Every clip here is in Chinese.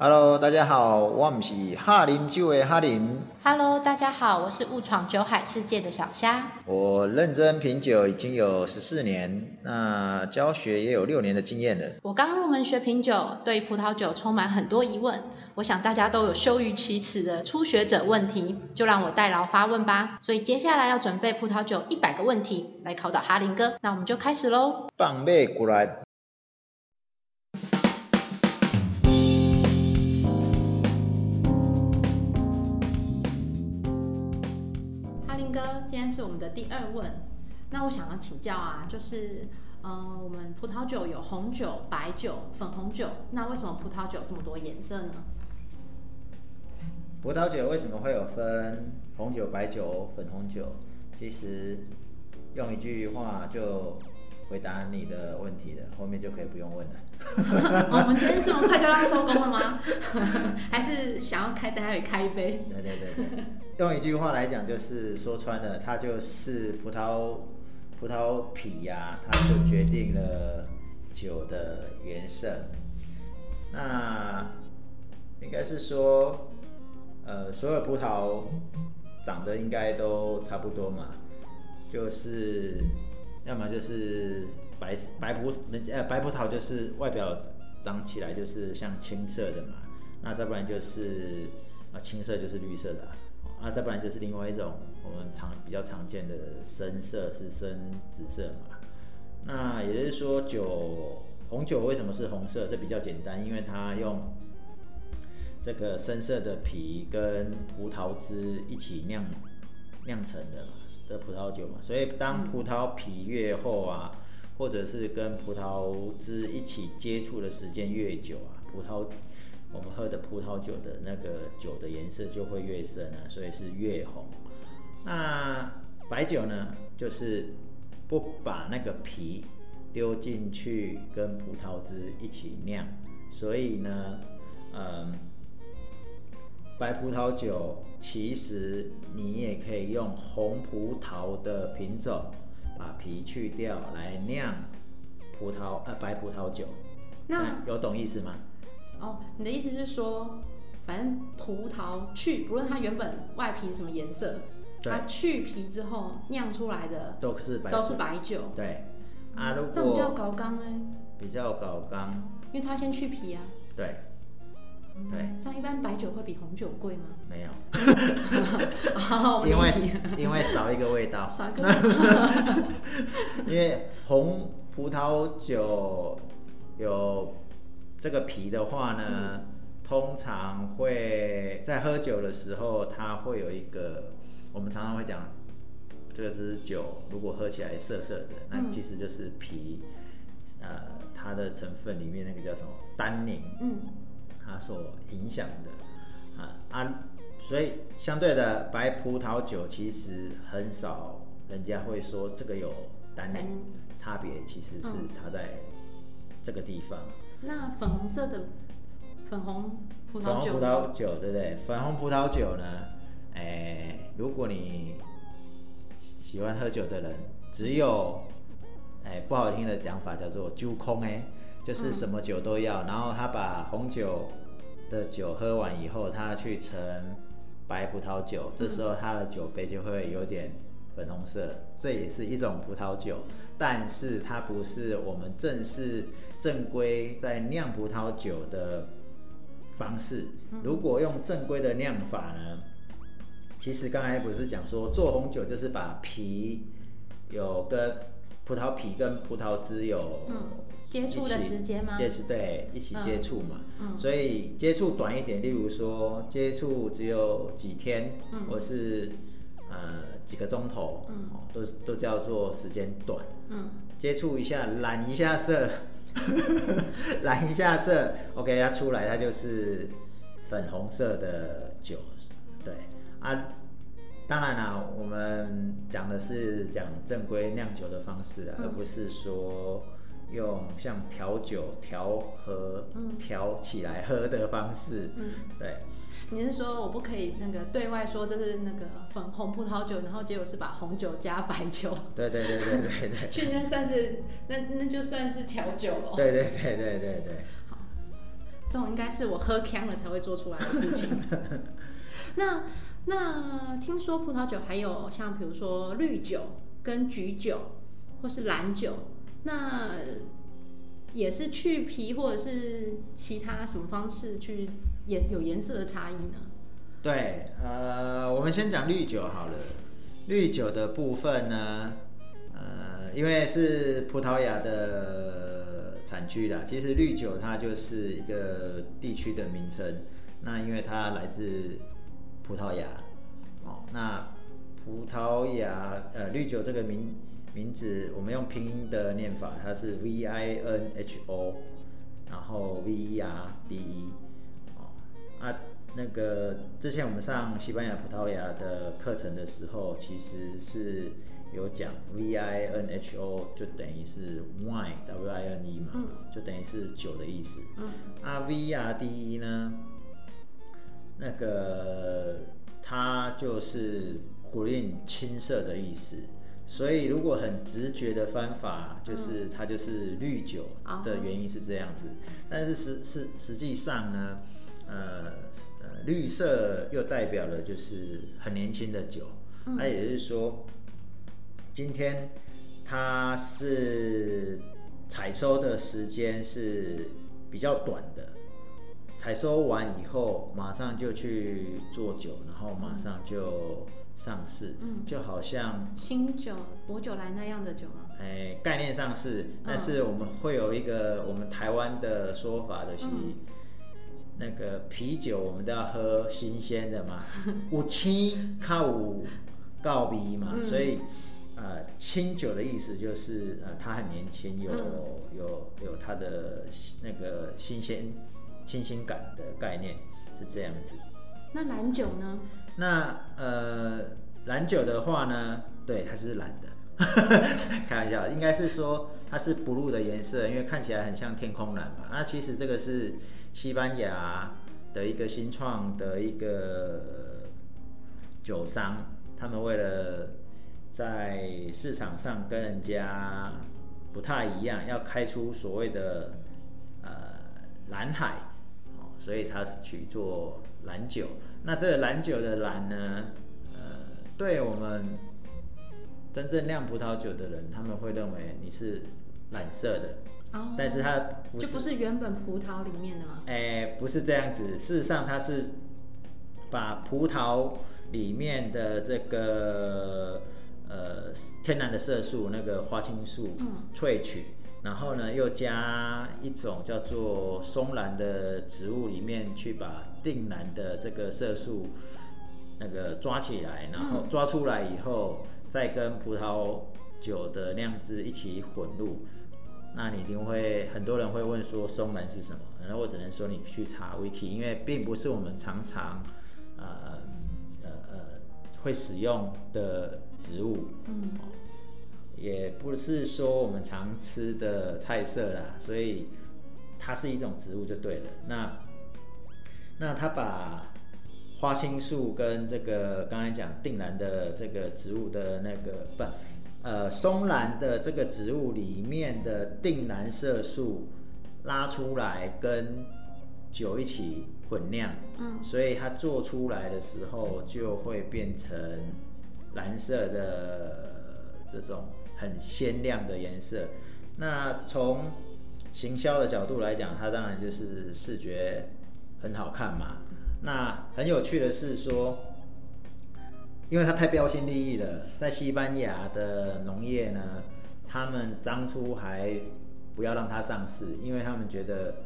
Hello，大家好，我们是哈林酒的哈林。Hello，大家好，我是误闯酒海世界的小虾。我认真品酒已经有十四年，那教学也有六年的经验了。我刚入门学品酒，对葡萄酒充满很多疑问。我想大家都有羞于启齿的初学者问题，就让我代劳发问吧。所以接下来要准备葡萄酒一百个问题来考倒哈林哥，那我们就开始喽。放马过来。哥，今天是我们的第二问。那我想要请教啊，就是，呃，我们葡萄酒有红酒、白酒、粉红酒，那为什么葡萄酒这么多颜色呢？葡萄酒为什么会有分红酒、白酒、粉红酒？其实用一句话就回答你的问题了，后面就可以不用问了。哦我们今天这么快就要收工了吗？还是想要开待会开一杯？对对对对，用一句话来讲，就是说穿了，它就是葡萄葡萄皮呀、它就决定了酒的颜色。那应该是说，呃，所有葡萄长得应该都差不多嘛，就是要么就是白白葡呃白葡萄就是外表长起来就是像青色的嘛，那再不然就是啊青色就是绿色的，啊再不然就是另外一种我们常比较常见的深色是深紫色嘛。那也就是说酒红酒为什么是红色？这比较简单，因为它用这个深色的皮跟葡萄汁一起酿酿成的嘛的葡萄酒嘛，所以当葡萄皮越厚啊，或者是跟葡萄汁一起接触的时间越久啊，葡萄我们喝的葡萄酒的那个酒的颜色就会越深啊，所以是越红。那白酒呢，就是不把那个皮丢进去跟葡萄汁一起酿，所以呢，嗯，白葡萄酒其实你也可以用红葡萄的品种把皮去掉来酿葡萄呃白葡萄酒。那有懂意思吗？哦，你的意思是说，反正葡萄去，不论它原本外皮什么颜色，它去皮之后酿出来的都是白都是白酒。对啊，如这样比较高刚哎，比较高刚，因为它先去皮啊。对对，这样一般白酒会比红酒贵吗？没有，因为因为少一个味道。少一个。因为红葡萄酒有这个皮的话呢，通常会在喝酒的时候，它会有一个，我们常常会讲，这个支酒如果喝起来涩涩的，那嗯。其实就是皮，呃，它的成分里面那个叫什么单宁，嗯，它所影响的啊啊，所以相对的白葡萄酒其实很少人家会说这个有单宁，差别其实是嗯。差在这个地方。那粉红色的粉红葡萄酒，葡萄酒对不对？粉红葡萄酒呢，哎，如果你喜欢喝酒的人，只有哎不好听的讲法叫做“揪空”哎，就是什么酒都要，然后他把红酒的酒喝完以后，他去盛白葡萄酒，这时候他的酒杯就会有点粉红色，这也是一种葡萄酒，但是它不是我们正式正规在酿葡萄酒的方式。如果用正规的酿法呢，其实刚才不是讲说做红酒就是把皮有跟葡萄皮跟葡萄汁有嗯接触的时间吗接触对，一起嗯接触嘛。嗯所以接触短一点，例如说接触只有几天，嗯或是呃几个钟头，嗯。哦，都都叫做时间短。嗯，接触一下，染一下色，染一下色，OK，它出来它就是粉红色的酒，对。啊。当然啦，我们讲的是讲正规酿酒的方式啊，嗯。而不是说用像调酒调和、嗯。调起来喝的方式。嗯，对，你是说我不可以那个对外说这是那个粉红葡萄酒，然后结果是把红酒加白酒，对对对对对对，去那算是那那就算是调酒了。对对对对对对。这种应该是我喝呛了才会做出来的事情。那那听说葡萄酒还有像比如说绿酒跟橘酒或是蓝酒，那也是去皮或者是其他什么方式去颜有颜色的差异呢？对，呃，我们先讲绿酒好了。绿酒的部分呢，呃，因为是葡萄牙的产区啦，其实绿酒它就是一个地区的名称。那因为它来自葡萄牙，哦，那葡萄牙呃绿酒这个名名字，我们用拼音的念法，它是 V I N H O，然后 V E R D E，啊。那个之前我们上西班牙葡萄牙的课程的时候，其实是有讲 V I N H O 就等于是 wine W I N E 嘛，就等于是酒的意思。嗯，啊 V R D E 呢，那个它就是 green 青色的意思，所以如果很直觉的方法，就是它就是绿酒的原因是这样子。但是实实实际上呢，呃。绿色又代表了就是很年轻的酒，那也就是说，今天它是采收的时间是比较短的，采收完以后马上就去做酒，然后马上就上市，就好像新酒、薄酒来那样的酒吗？哎，概念上是，但是我们会有一个我们台湾的说法的是。那个啤酒我们都要喝新鲜的嘛，五七靠五告鼻嘛，所以呃清酒的意思就是呃它很年轻，有有有它的那个新鲜清新感的概念是这样子。那蓝酒呢？那呃蓝酒的话呢，对它是蓝的，开玩笑，应该是说它是 blue 的颜色，因为看起来很像天空蓝嘛。那其实这个是。西班牙的一个新创的一个酒商，他们为了在市场上跟人家不太一样，要开出所谓的呃蓝海，哦，所以他取做蓝酒。那这个蓝酒的蓝呢，呃，对我们真正酿葡萄酒的人，他们会认为你是染色的。但是它就不是原本葡萄里面的吗？哎，不是这样子。事实上，它是把葡萄里面的这个呃天然的色素，那个花青素萃取，然后呢又加一种叫做松兰的植物里面去把定兰的这个色素那个抓起来，然后抓出来以后，再跟葡萄酒的酿汁一起混入。那你一定会很多人会问说松门是什么？然后我只能说你去查 wiki，因为并不是我们常常呃呃呃会使用的植物，嗯，也不是说我们常吃的菜色啦，所以它是一种植物就对了。那那它把花青素跟这个刚才讲定兰的这个植物的那个不。呃，松兰的这个植物里面的定蓝色素拉出来跟酒一起混酿，嗯，所以它做出来的时候就会变成蓝色的这种很鲜亮的颜色。那从行销的角度来讲，它当然就是视觉很好看嘛。那很有趣的是说。因为它太标新立异了，在西班牙的农业呢，他们当初还不要让它上市，因为他们觉得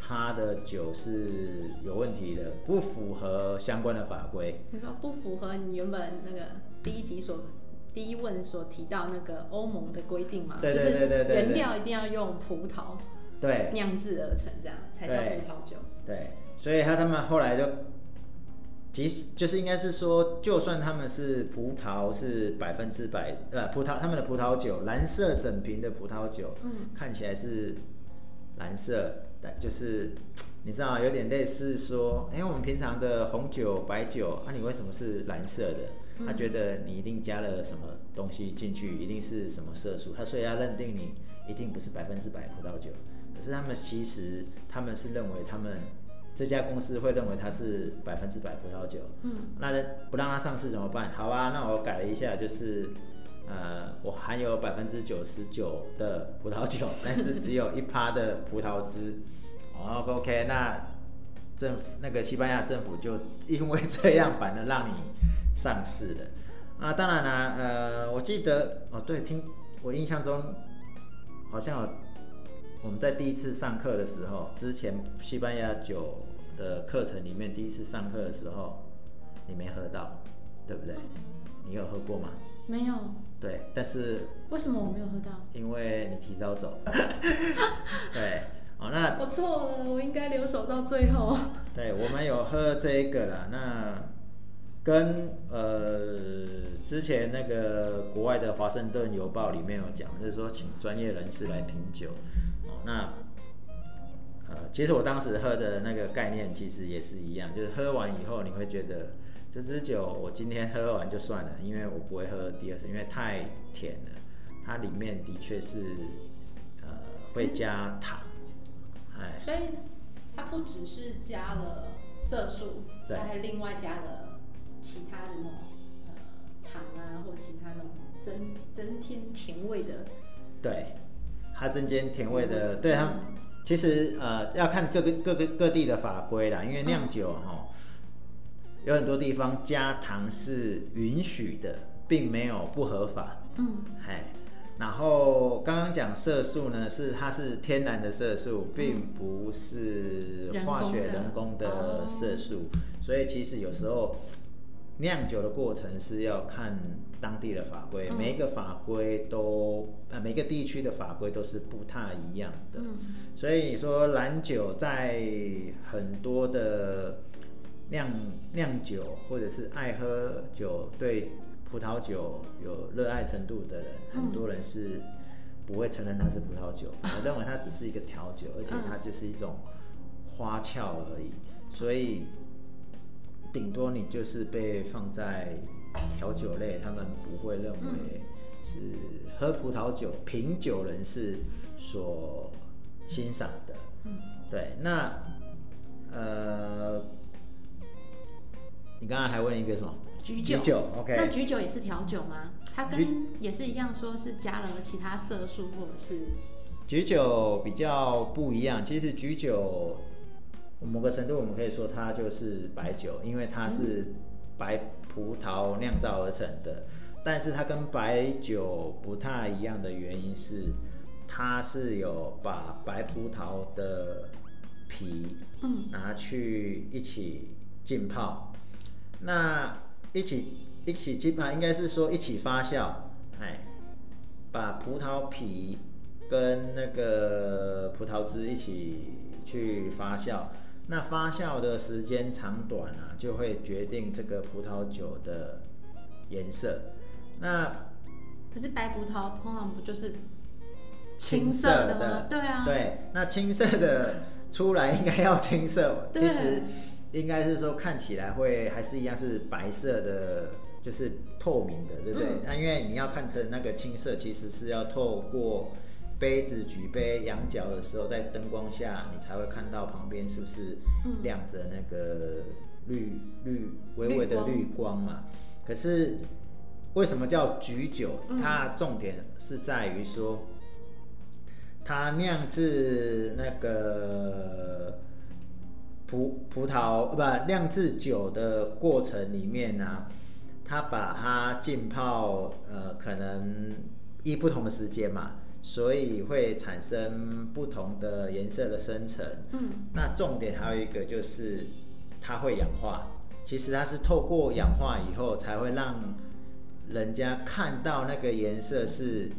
它的酒是有问题的，不符合相关的法规。你说不符合你原本那个第一集所第一问所提到那个欧盟的规定嘛？对对对对对。原料一定要用葡萄对酿制而成，这样才叫葡萄酒。对，所以他他们后来就。即使就是应该是说，就算他们是葡萄是百分之百，呃，葡萄他们的葡萄酒蓝色整瓶的葡萄酒，嗯，看起来是蓝色，但就是你知道有点类似说，哎，我们平常的红酒、白酒，啊，你为什么是蓝色的？他觉得你一定加了什么东西进去，一定是什么色素，他所以要认定你一定不是百分之百葡萄酒。可是他们其实他们是认为他们这家公司会认为它是百分之百葡萄酒，嗯，那不让它上市怎么办？好啊，那我改了一下，就是呃，我含有百分之九十九的葡萄酒，但是只有一趴的葡萄汁。哦，OK，那政府那个西班牙政府就因为这样，反而让你上市了。啊，当然啦，呃，我记得哦，对，听我印象中好像有我们在第一次上课的时候，之前西班牙酒的课程里面第一次上课的时候，你没喝到，对不对？你有喝过吗？没有。对，但是为什么我没有喝到？因为你提早走。对，哦，那我错了，我应该留守到最后。对，我们有喝这一个了，那跟呃之前那个国外的《华盛顿邮报》里面有讲，就是说请专业人士来品酒。哦，那呃，其实我当时喝的那个概念其实也是一样，就是喝完以后你会觉得。这支酒我今天喝完就算了，因为我不会喝第二次，因为太甜了。它里面的确是呃会加糖，哎，所以它不只是加了色素，它还另外加了其他的那种呃糖啊，或其他那种增增添甜味的。对，它增添甜味的，对它其实呃要看各个各个各地的法规啦，因为酿酒哈。有很多地方加糖是允许的，并没有不合法。嗯，嘿，然后刚刚讲色素呢，是它是天然的色素，并不是化学人工的色素，所以其实有时候酿酒的过程是要看当地的法规，每一个法规都呃每个地区的法规都是不太一样的。嗯，所以你说蓝酒在很多的。酿酿酒或者是爱喝酒，对葡萄酒有热爱程度的人，很多人是不会承认它是葡萄酒，反而认为它只是一个调酒，而且它就是一种花俏而已。所以顶多你就是被放在调酒类，他们不会认为是喝葡萄酒品酒人士所欣赏的。对，那呃。你刚刚还问一个什么？橘酒。橘酒，OK。那橘酒也是调酒吗？它跟也是一样，说是加了其他色素或者是。橘酒比较不一样，其实橘酒某个程度我们可以说它就是白酒，因为它是白葡萄酿造而成的。但是它跟白酒不太一样的原因是，它是有把白葡萄的皮嗯拿去一起浸泡。那一起一起浸泡应该是说一起发酵，哎，把葡萄皮跟那个葡萄汁一起去发酵。那发酵的时间长短啊，就会决定这个葡萄酒的颜色。那可是白葡萄通常不就是青色的吗？对啊，对，那青色的出来应该要青色，其实。应该是说看起来会还是一样是白色的，就是透明的，对不对？那因为你要看成那个青色，其实是要透过杯子举杯仰角的时候，在灯光下你才会看到旁边是不是亮着那个绿绿微微的绿光嘛。可是为什么叫举酒？它重点是在于说，它酿制那个。葡葡萄不酿制酒的过程里面呢，它把它浸泡，呃，可能一不同的时间嘛，所以会产生不同的颜色的生成。嗯，那重点还有一个就是它会氧化，其实它是透过氧化以后才会让人家看到那个颜色是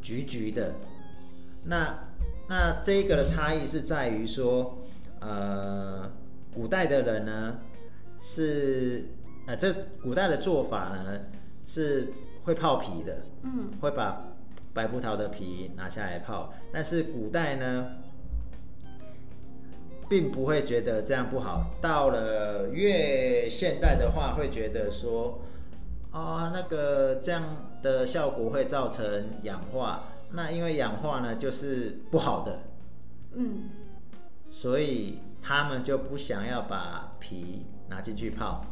橘橘的。那那这个的差异是在于说。呃，古代的人呢，是呃，这古代的做法呢是会泡皮的，嗯，会把白葡萄的皮拿下来泡，但是古代呢，并不会觉得这样不好。到了越现代的话，会觉得说，啊，那个这样的效果会造成氧化，那因为氧化呢就是不好的。嗯，所以他们就不想要把皮拿进去泡。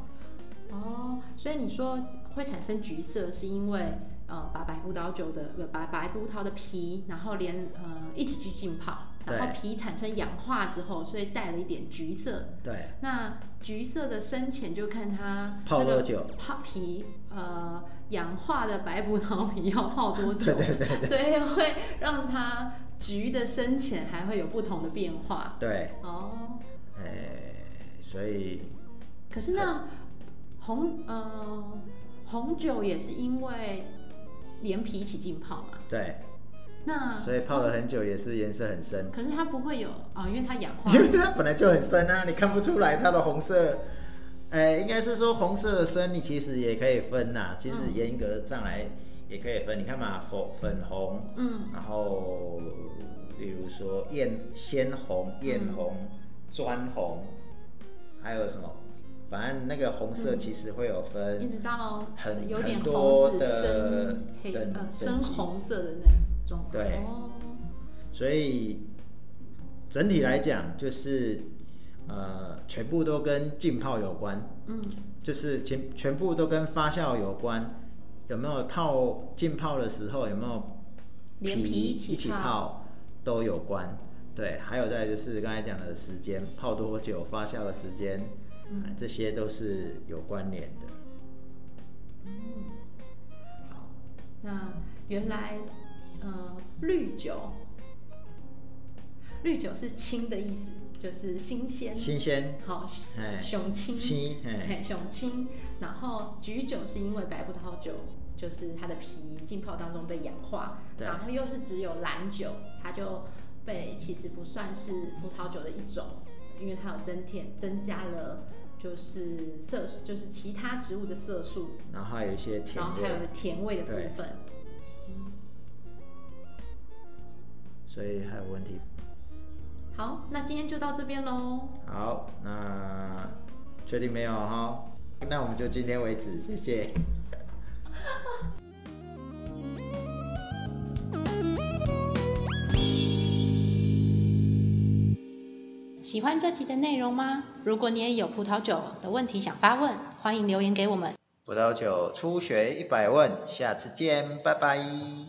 哦，所以你说会产生橘色，是因为呃把白葡萄酒的不把白葡萄的皮，然后连呃一起去浸泡，然后皮产生氧化之后，所以带了一点橘色。对，那橘色的深浅就看它泡多久泡皮呃氧化的白葡萄皮要泡多 久，对对对所以会让它橘的深浅还会有不同的变化。对，哦，哎，所以可是那红呃红酒也是因为连皮一起浸泡嘛，对，那所以泡了很久也是颜色很深，可是它不会有啊、因为它氧化 因为它本来就很深啊，你看不出来它的红色。哎，应该是说红色的深，你其实也可以分呐、其实嗯严格上来也可以分。你看嘛，粉粉红，嗯然后比如说艳鲜红、艳红、砖红，还有什么？反正那个红色其实会有分一分，直到很有点很多红紫的深黑等呃深红色的那种。对哦，所以整体来讲就是呃，全部都跟浸泡有关，嗯就是全全部都跟发酵有关。有没有泡浸泡的时候有没有连皮一一起泡泡都有关。对，还有再就是刚才讲的时间，泡多久、发酵的时间，嗯。啊这些都是有关联的。嗯。好，那原来呃绿酒，绿酒是青的意思，就是新鲜，新鲜，好哎，雄青，青，雄青。然后橘酒是因为白葡萄酒就是它的皮浸泡当中被氧化，然后又是只有蓝酒，它就被其实不算是葡萄酒的一种，因为它有增添增加了就是色素，就是其他植物的色素，然后还有一些甜然后还有，甜味的部分。所以还有问题。好，那今天就到这边喽。好，那确定没有哈？那我们就今天为止，谢谢。喜欢这集的内容吗？如果你也有葡萄酒的问题想发问，欢迎留言给我们。葡萄酒初学一百问，下次见，拜拜。